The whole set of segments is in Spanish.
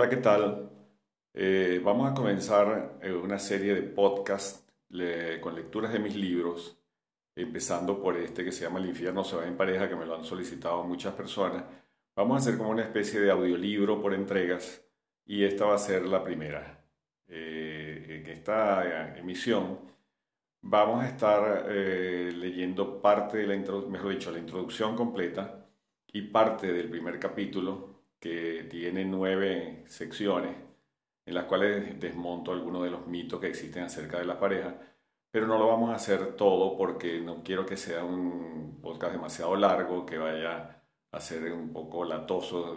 Hola, ¿qué tal? Eh, vamos a comenzar eh, una serie de podcasts con lecturas de mis libros, empezando por este que se llama El infierno se va en pareja, que me lo han solicitado muchas personas. Vamos a hacer como una especie de audiolibro por entregas y esta va a ser la primera. Eh, en esta emisión vamos a estar leyendo parte de la mejor dicho, la introducción completa y parte del primer capítulo que tiene nueve secciones en las cuales desmonto algunos de los mitos que existen acerca de la pareja, pero no lo vamos a hacer todo porque no quiero que sea un podcast demasiado largo, que vaya a ser un poco latoso,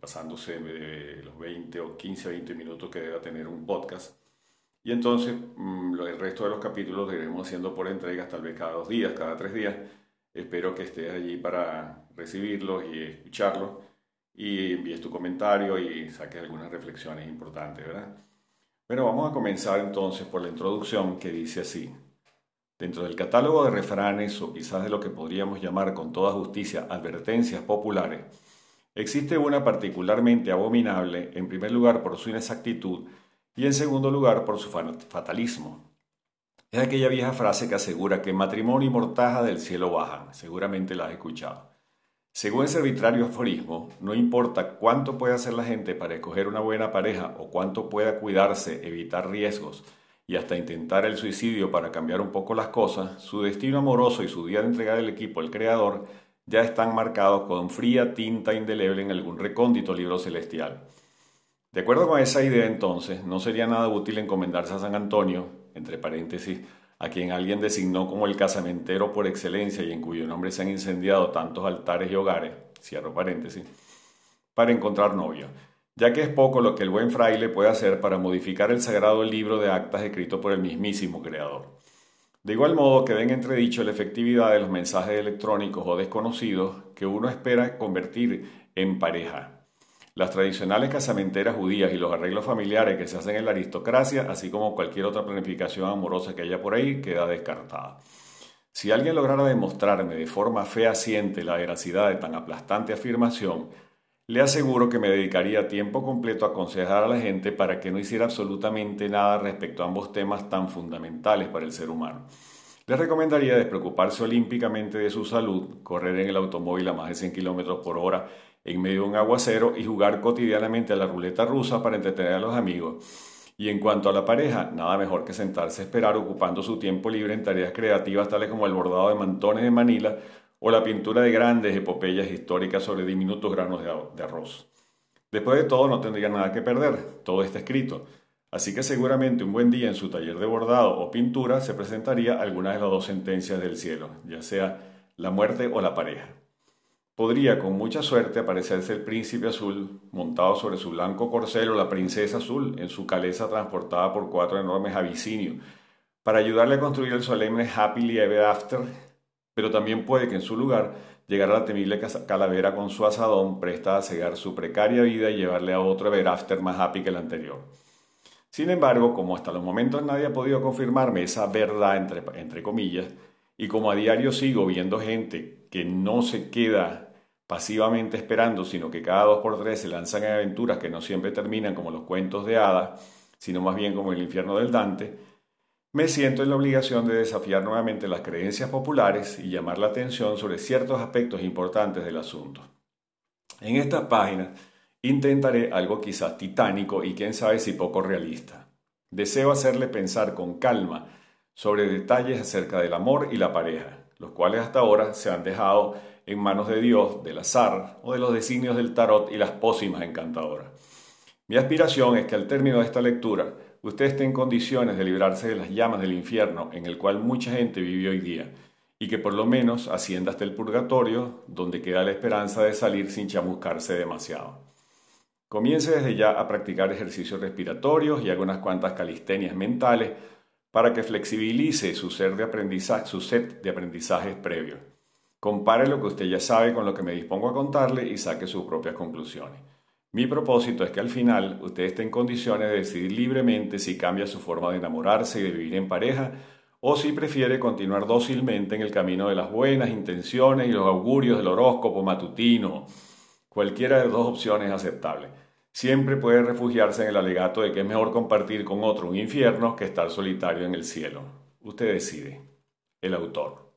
pasándose de los 20 o 15 o 20 minutos que deba tener un podcast. Y entonces mm, el resto de los capítulos lo iremos haciendo por entregas, tal vez cada dos días, cada tres días. Espero que estés allí para recibirlos y escucharlos y envíes tu comentario y saques algunas reflexiones importantes, ¿verdad? Bueno, vamos a comenzar entonces por la introducción que dice así. Dentro del catálogo de refranes o quizás de lo que podríamos llamar con toda justicia advertencias populares, existe una particularmente abominable, en primer lugar por su inexactitud y en segundo lugar por su fatalismo. Es aquella vieja frase que asegura que matrimonio y mortaja del cielo bajan, seguramente la has escuchado. Según ese arbitrario aforismo, no importa cuánto pueda hacer la gente para escoger una buena pareja o cuánto pueda cuidarse, evitar riesgos y hasta intentar el suicidio para cambiar un poco las cosas, su destino amoroso y su día de entregar el equipo al Creador ya están marcados con fría tinta indeleble en algún recóndito libro celestial. De acuerdo con esa idea entonces, no sería nada útil encomendarse a San Antonio, entre paréntesis, a quien alguien designó como el casamentero por excelencia y en cuyo nombre se han incendiado tantos altares y hogares, cierro paréntesis, para encontrar novia, ya que es poco lo que el buen fraile puede hacer para modificar el sagrado libro de actas escrito por el mismísimo Creador. De igual modo queda en entredicho la efectividad de los mensajes electrónicos o desconocidos que uno espera convertir en pareja las tradicionales casamenteras judías y los arreglos familiares que se hacen en la aristocracia, así como cualquier otra planificación amorosa que haya por ahí, queda descartada. Si alguien lograra demostrarme de forma fehaciente la veracidad de tan aplastante afirmación, le aseguro que me dedicaría tiempo completo a aconsejar a la gente para que no hiciera absolutamente nada respecto a ambos temas tan fundamentales para el ser humano. Les recomendaría despreocuparse olímpicamente de su salud, correr en el automóvil a más de 100 km por hora en medio de un aguacero y jugar cotidianamente a la ruleta rusa para entretener a los amigos. Y en cuanto a la pareja, nada mejor que sentarse a esperar ocupando su tiempo libre en tareas creativas tales como el bordado de mantones de Manila o la pintura de grandes epopeyas históricas sobre diminutos granos de arroz. Después de todo no tendría nada que perder, todo está escrito. Así que seguramente un buen día en su taller de bordado o pintura se presentaría alguna de las dos sentencias del cielo, ya sea la muerte o la pareja podría con mucha suerte aparecerse el príncipe azul montado sobre su blanco corcel o la princesa azul en su caleza transportada por cuatro enormes abisinios para ayudarle a construir el solemne Happily Ever After, pero también puede que en su lugar llegara la temible calavera con su asadón presta a cegar su precaria vida y llevarle a otro Ever After más happy que el anterior. Sin embargo, como hasta los momentos nadie ha podido confirmarme esa verdad entre, entre comillas, y como a diario sigo viendo gente que no se queda pasivamente esperando, sino que cada dos por tres se lanzan en aventuras que no siempre terminan como los cuentos de hadas, sino más bien como el infierno del Dante, me siento en la obligación de desafiar nuevamente las creencias populares y llamar la atención sobre ciertos aspectos importantes del asunto. En esta página intentaré algo quizás titánico y quién sabe si poco realista. Deseo hacerle pensar con calma sobre detalles acerca del amor y la pareja, los cuales hasta ahora se han dejado en manos de Dios, del azar o de los designios del tarot y las pócimas encantadoras. Mi aspiración es que al término de esta lectura usted esté en condiciones de librarse de las llamas del infierno en el cual mucha gente vive hoy día y que por lo menos ascienda hasta el purgatorio donde queda la esperanza de salir sin chamuscarse demasiado. Comience desde ya a practicar ejercicios respiratorios y algunas cuantas calistenias mentales para que flexibilice su, ser de aprendizaje, su set de aprendizajes previos. Compare lo que usted ya sabe con lo que me dispongo a contarle y saque sus propias conclusiones. Mi propósito es que al final usted esté en condiciones de decidir libremente si cambia su forma de enamorarse y de vivir en pareja o si prefiere continuar dócilmente en el camino de las buenas intenciones y los augurios del horóscopo matutino. Cualquiera de las dos opciones es aceptable. siempre puede refugiarse en el alegato de que es mejor compartir con otro un infierno que estar solitario en el cielo. Usted decide. El autor.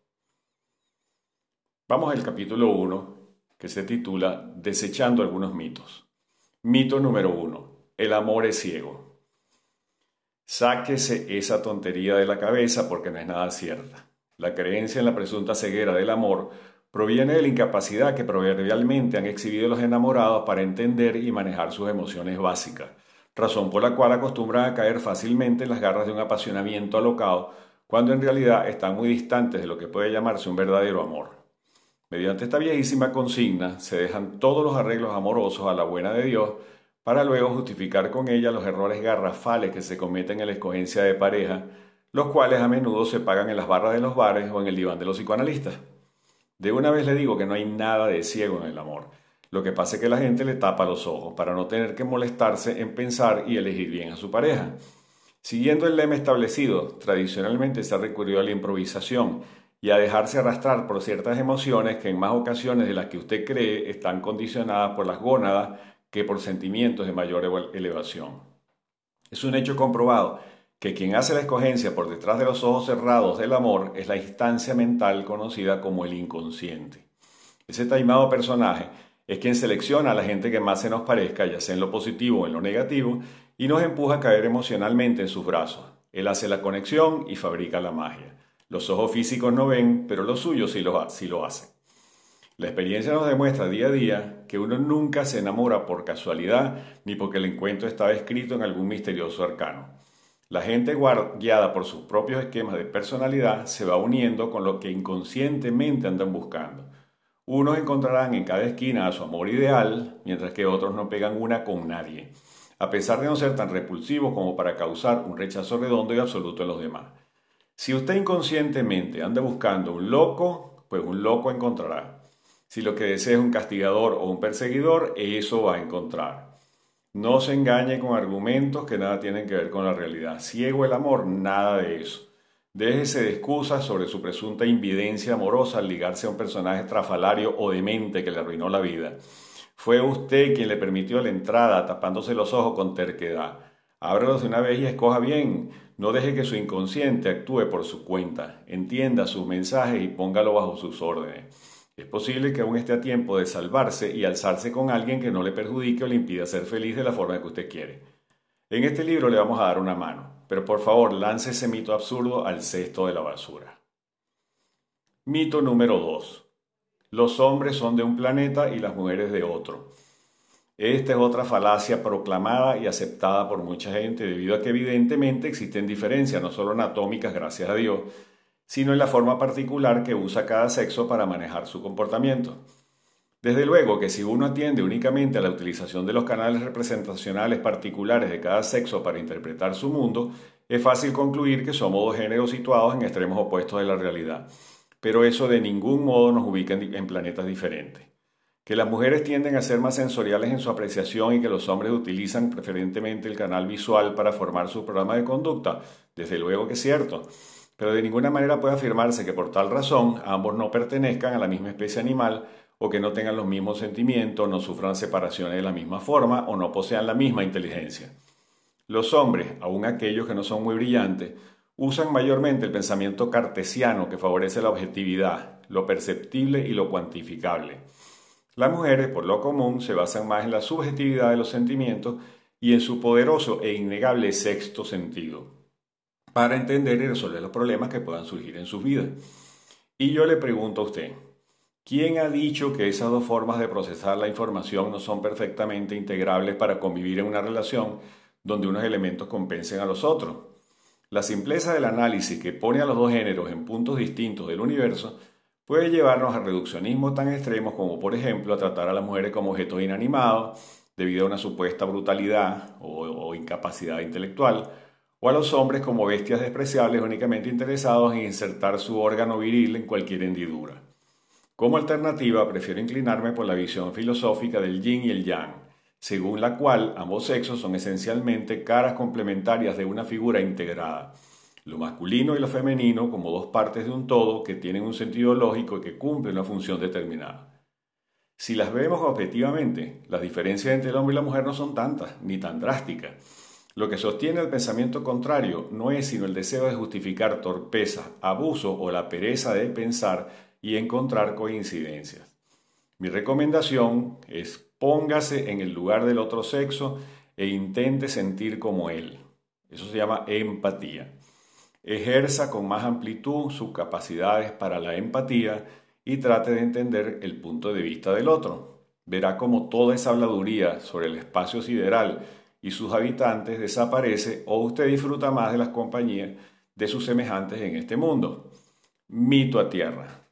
Vamos al capítulo 1, que se titula Desechando algunos mitos. Mito número 1. El amor es ciego. Sáquese esa tontería de la cabeza porque no es nada cierta. La creencia en la presunta ceguera del amor proviene de la incapacidad que proverbialmente han exhibido los enamorados para entender y manejar sus emociones básicas, razón por la cual acostumbran a caer fácilmente en las garras de un apasionamiento alocado, cuando en realidad están muy distantes de lo que puede llamarse un verdadero amor. Mediante esta viejísima consigna se dejan todos los arreglos amorosos a la buena de Dios para luego justificar con ella los errores garrafales que se cometen en la escogencia de pareja, los cuales a menudo se pagan en las barras de los bares o en el diván de los psicoanalistas. De una vez le digo que no hay nada de ciego en el amor. Lo que pasa es que la gente le tapa los ojos para no tener que molestarse en pensar y elegir bien a su pareja. Siguiendo el lema establecido, tradicionalmente se ha recurrido a la improvisación y a dejarse arrastrar por ciertas emociones que en más ocasiones de las que usted cree están condicionadas por las gónadas que por sentimientos de mayor elevación. Es un hecho comprobado que quien hace la escogencia por detrás de los ojos cerrados del amor es la instancia mental conocida como el inconsciente. Ese taimado personaje es quien selecciona a la gente que más se nos parezca, ya sea en lo positivo o en lo negativo, y nos empuja a caer emocionalmente en sus brazos. Él hace la conexión y fabrica la magia. Los ojos físicos no ven, pero los suyos sí lo, sí hacen. La experiencia nos demuestra día a día que uno nunca se enamora por casualidad ni porque el encuentro estaba escrito en algún misterioso arcano. La gente guiada por sus propios esquemas de personalidad se va uniendo con lo que inconscientemente andan buscando. Unos encontrarán en cada esquina a su amor ideal, mientras que otros no pegan una con nadie, a pesar de no ser tan repulsivos como para causar un rechazo redondo y absoluto en los demás. Si usted inconscientemente anda buscando un loco, pues un loco encontrará. Si lo que desea es un castigador o un perseguidor, eso va a encontrar. No se engañe con argumentos que nada tienen que ver con la realidad. Ciego el amor, nada de eso. Déjese de excusas sobre su presunta invidencia amorosa al ligarse a un personaje trafalario o demente que le arruinó la vida. Fue usted quien le permitió la entrada tapándose los ojos con terquedad. Ábrelos de una vez y escoja bien. No deje que su inconsciente actúe por su cuenta. Entienda sus mensajes y póngalo bajo sus órdenes. Es posible que aún esté a tiempo de salvarse y alzarse con alguien que no le perjudique o le impida ser feliz de la forma que usted quiere. En este libro le vamos a dar una mano, pero por favor lance ese mito absurdo al cesto de la basura. Mito número 2. Los hombres son de un planeta y las mujeres de otro. Esta es otra falacia proclamada y aceptada por mucha gente debido a que evidentemente existen diferencias, no solo anatómicas, gracias a Dios, sino en la forma particular que usa cada sexo para manejar su comportamiento. Desde luego que si uno atiende únicamente a la utilización de los canales representacionales particulares de cada sexo para interpretar su mundo, es fácil concluir que somos dos géneros situados en extremos opuestos de la realidad. Pero eso de ningún modo nos ubica en, planetas diferentes. Que las mujeres tienden a ser más sensoriales en su apreciación y que los hombres utilizan preferentemente el canal visual para formar su programa de conducta, desde luego que es cierto pero de ninguna manera puede afirmarse que por tal razón ambos no pertenezcan a la misma especie animal o que no tengan los mismos sentimientos, no sufran separaciones de la misma forma o no posean la misma inteligencia. Los hombres, aun aquellos que no son muy brillantes, usan mayormente el pensamiento cartesiano que favorece la objetividad, lo perceptible y lo cuantificable. Las mujeres, por lo común, se basan más en la subjetividad de los sentimientos y en su poderoso e innegable sexto sentido para entender y resolver los problemas que puedan surgir en su vida. Y yo le pregunto a usted, ¿quién ha dicho que esas dos formas de procesar la información no son perfectamente integrables para convivir en una relación donde unos elementos compensen a los otros? La simpleza del análisis que pone a los dos géneros en puntos distintos del universo puede llevarnos a reduccionismo tan extremos como por ejemplo a tratar a las mujeres como objetos inanimados debido a una supuesta brutalidad o, o incapacidad intelectual, o a los hombres como bestias despreciables únicamente interesados en insertar su órgano viril en cualquier hendidura. Como alternativa, prefiero inclinarme por la visión filosófica del yin y el yang, según la cual ambos sexos son esencialmente caras complementarias de una figura integrada, lo masculino y lo femenino como dos partes de un todo que tienen un sentido lógico y que cumplen una función determinada. Si las vemos objetivamente, las diferencias entre el hombre y la mujer no son tantas, ni tan drásticas. Lo que sostiene el pensamiento contrario no es sino el deseo de justificar torpeza, abuso o la pereza de pensar y encontrar coincidencias. Mi recomendación es póngase en el lugar del otro sexo e intente sentir como él. Eso se llama empatía. Ejerza con más amplitud sus capacidades para la empatía y trate de entender el punto de vista del otro. Verá cómo toda esa habladuría sobre el espacio sideral y sus habitantes desaparece o usted disfruta más de las compañías de sus semejantes en este mundo. Mito a tierra.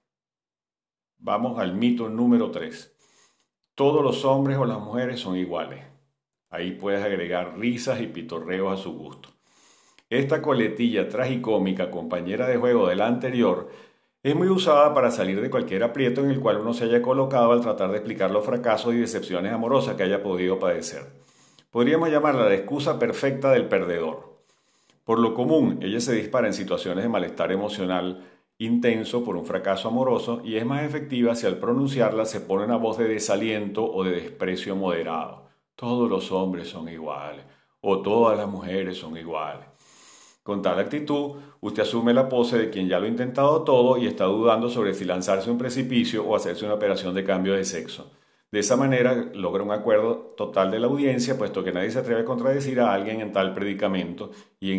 Vamos al mito número 3. Todos los hombres o las mujeres son iguales. Ahí puedes agregar risas y pitorreos a su gusto. Esta coletilla tragicómica, compañera de juego de la anterior, es muy usada para salir de cualquier aprieto en el cual uno se haya colocado al tratar de explicar los fracasos y decepciones amorosas que haya podido padecer. Podríamos llamarla la excusa perfecta del perdedor. Por lo común, ella se dispara en situaciones de malestar emocional intenso por un fracaso amoroso y es más efectiva si al pronunciarla se pone una voz de desaliento o de desprecio moderado. Todos los hombres son iguales o todas las mujeres son iguales. Con tal actitud, usted asume la pose de quien ya lo ha intentado todo y está dudando sobre si lanzarse a un precipicio o hacerse una operación de cambio de sexo. De esa manera logra un acuerdo total de la audiencia, puesto que nadie se atreve a contradecir a alguien en tal predicamento y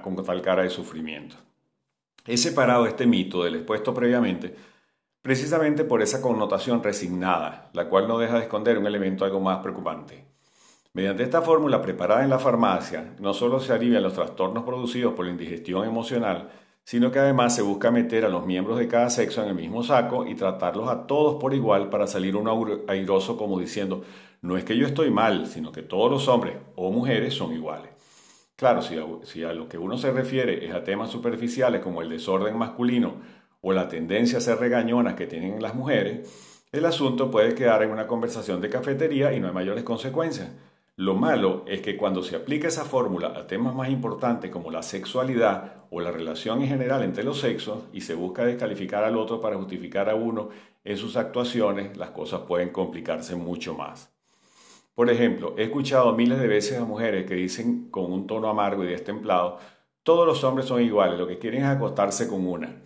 con tal cara de sufrimiento. He separado este mito del expuesto previamente precisamente por esa connotación resignada, la cual no deja de esconder un elemento algo más preocupante. Mediante esta fórmula preparada en la farmacia, no solo se alivian los trastornos producidos por la indigestión emocional, sino que además se busca meter a los miembros de cada sexo en el mismo saco y tratarlos a todos por igual para salir uno airoso como diciendo, no es que yo estoy mal, sino que todos los hombres o mujeres son iguales. Claro, si a, si a lo que uno se refiere es a temas superficiales como el desorden masculino o la tendencia a ser regañonas que tienen las mujeres, el asunto puede quedar en una conversación de cafetería y no hay mayores consecuencias. Lo malo es que cuando se aplica esa fórmula a temas más importantes como la sexualidad o la relación en general entre los sexos y se busca descalificar al otro para justificar a uno en sus actuaciones, las cosas pueden complicarse mucho más. Por ejemplo, he escuchado miles de veces a mujeres que dicen con un tono amargo y destemplado, todos los hombres son iguales, lo que quieren es acostarse con una.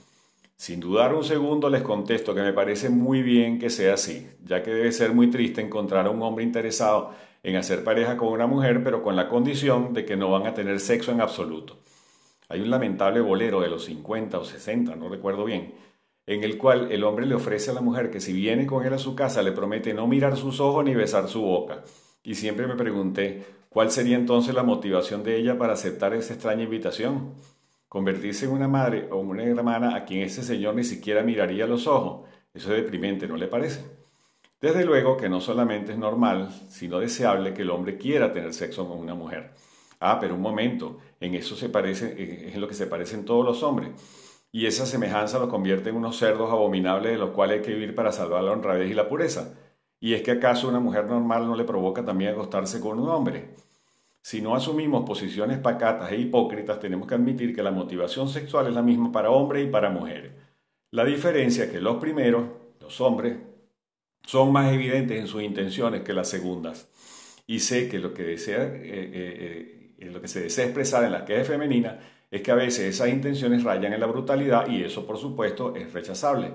Sin dudar un segundo les contesto que me parece muy bien que sea así, ya que debe ser muy triste encontrar a un hombre interesado en hacer pareja con una mujer, pero con la condición de que no van a tener sexo en absoluto. Hay un lamentable bolero de los 50 o 60, no recuerdo bien, en el cual el hombre le ofrece a la mujer que si viene con él a su casa le promete no mirar sus ojos ni besar su boca. Y siempre me pregunté, ¿cuál sería entonces la motivación de ella para aceptar esa extraña invitación? ¿Convertirse en una madre o una hermana a quien ese señor ni siquiera miraría los ojos? Eso es deprimente, ¿no le parece? Desde luego que no solamente es normal, sino deseable que el hombre quiera tener sexo con una mujer. Ah, pero un momento, en eso se parece, es en lo que se parecen todos los hombres. Y esa semejanza los convierte en unos cerdos abominables de los cuales hay que vivir para salvar la honradez y la pureza. ¿Y es que acaso una mujer normal no le provoca también acostarse con un hombre? Si no asumimos posiciones pacatas e hipócritas, tenemos que admitir que la motivación sexual es la misma para hombres y para mujeres. La diferencia es que los primeros, los hombres, son más evidentes en sus intenciones que las segundas. Y sé que lo que, eh, eh, eh, se desea expresar en la queja femenina es que a veces esas intenciones rayan en la brutalidad y eso por supuesto es rechazable.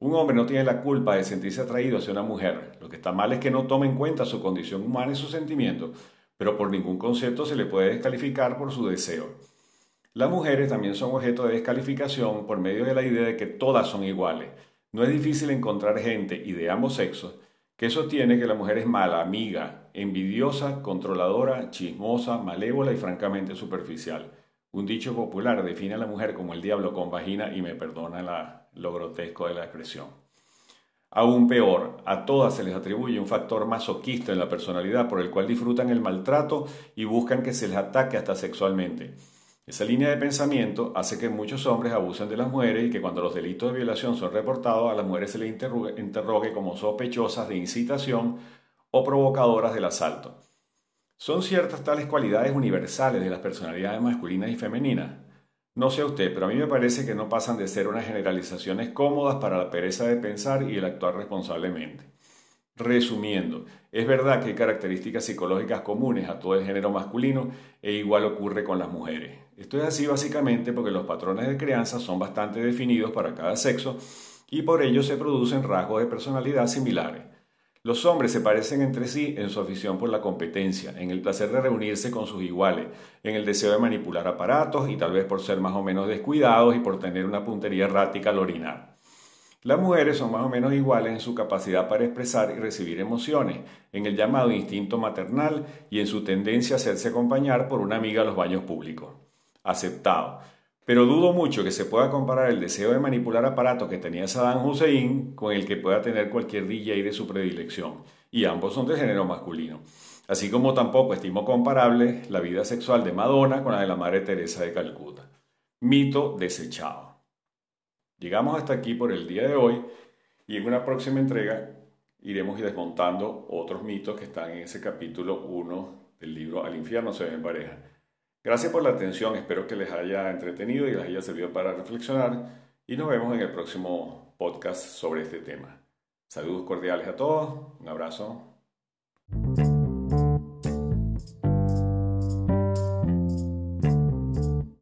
Un hombre no tiene la culpa de sentirse atraído hacia una mujer. Lo que está mal es que no tome en cuenta su condición humana y sus sentimientos, pero por ningún concepto se le puede descalificar por su deseo. Las mujeres también son objeto de descalificación por medio de la idea de que todas son iguales no es difícil encontrar gente, y de ambos sexos, que sostiene que la mujer es mala, amiga, envidiosa, controladora, chismosa, malévola y francamente superficial. Un dicho popular define a la mujer como el diablo con vagina y me perdona lo grotesco de la expresión. Aún peor, a todas se les atribuye un factor masoquista en la personalidad por el cual disfrutan el maltrato y buscan que se les ataque hasta sexualmente. Esa línea de pensamiento hace que muchos hombres abusen de las mujeres y que cuando los delitos de violación son reportados a las mujeres se les interrogue, como sospechosas de incitación o provocadoras del asalto. ¿Son ciertas tales cualidades universales de las personalidades masculinas y femeninas? No sé usted, pero a mí me parece que no pasan de ser unas generalizaciones cómodas para la pereza de pensar y el actuar responsablemente. Resumiendo, es verdad que hay características psicológicas comunes a todo el género masculino e igual ocurre con las mujeres. Esto es así básicamente porque los patrones de crianza son bastante definidos para cada sexo y por ello se producen rasgos de personalidad similares. Los hombres se parecen entre sí en su afición por la competencia, en el placer de reunirse con sus iguales, en el deseo de manipular aparatos y tal vez por ser más o menos descuidados y por tener una puntería errática al orinar. Las mujeres son más o menos iguales en su capacidad para expresar y recibir emociones, en el llamado instinto maternal y en su tendencia a hacerse acompañar por una amiga a los baños públicos. Aceptado. Pero dudo mucho que se pueda comparar el deseo de manipular aparatos que tenía Saddam Hussein con el que pueda tener cualquier DJ de su predilección, y ambos son de género masculino. Así como tampoco estimo comparable la vida sexual de Madonna con la de la Madre Teresa de Calcuta. Mito desechado. Llegamos hasta aquí por el día de hoy y en una próxima entrega iremos desmontando otros mitos que están en ese capítulo 1 del libro Al infierno se ve en. Gracias por la atención, espero que les haya entretenido y les haya servido para reflexionar y nos vemos en el próximo podcast sobre este tema. Saludos cordiales a todos, un abrazo.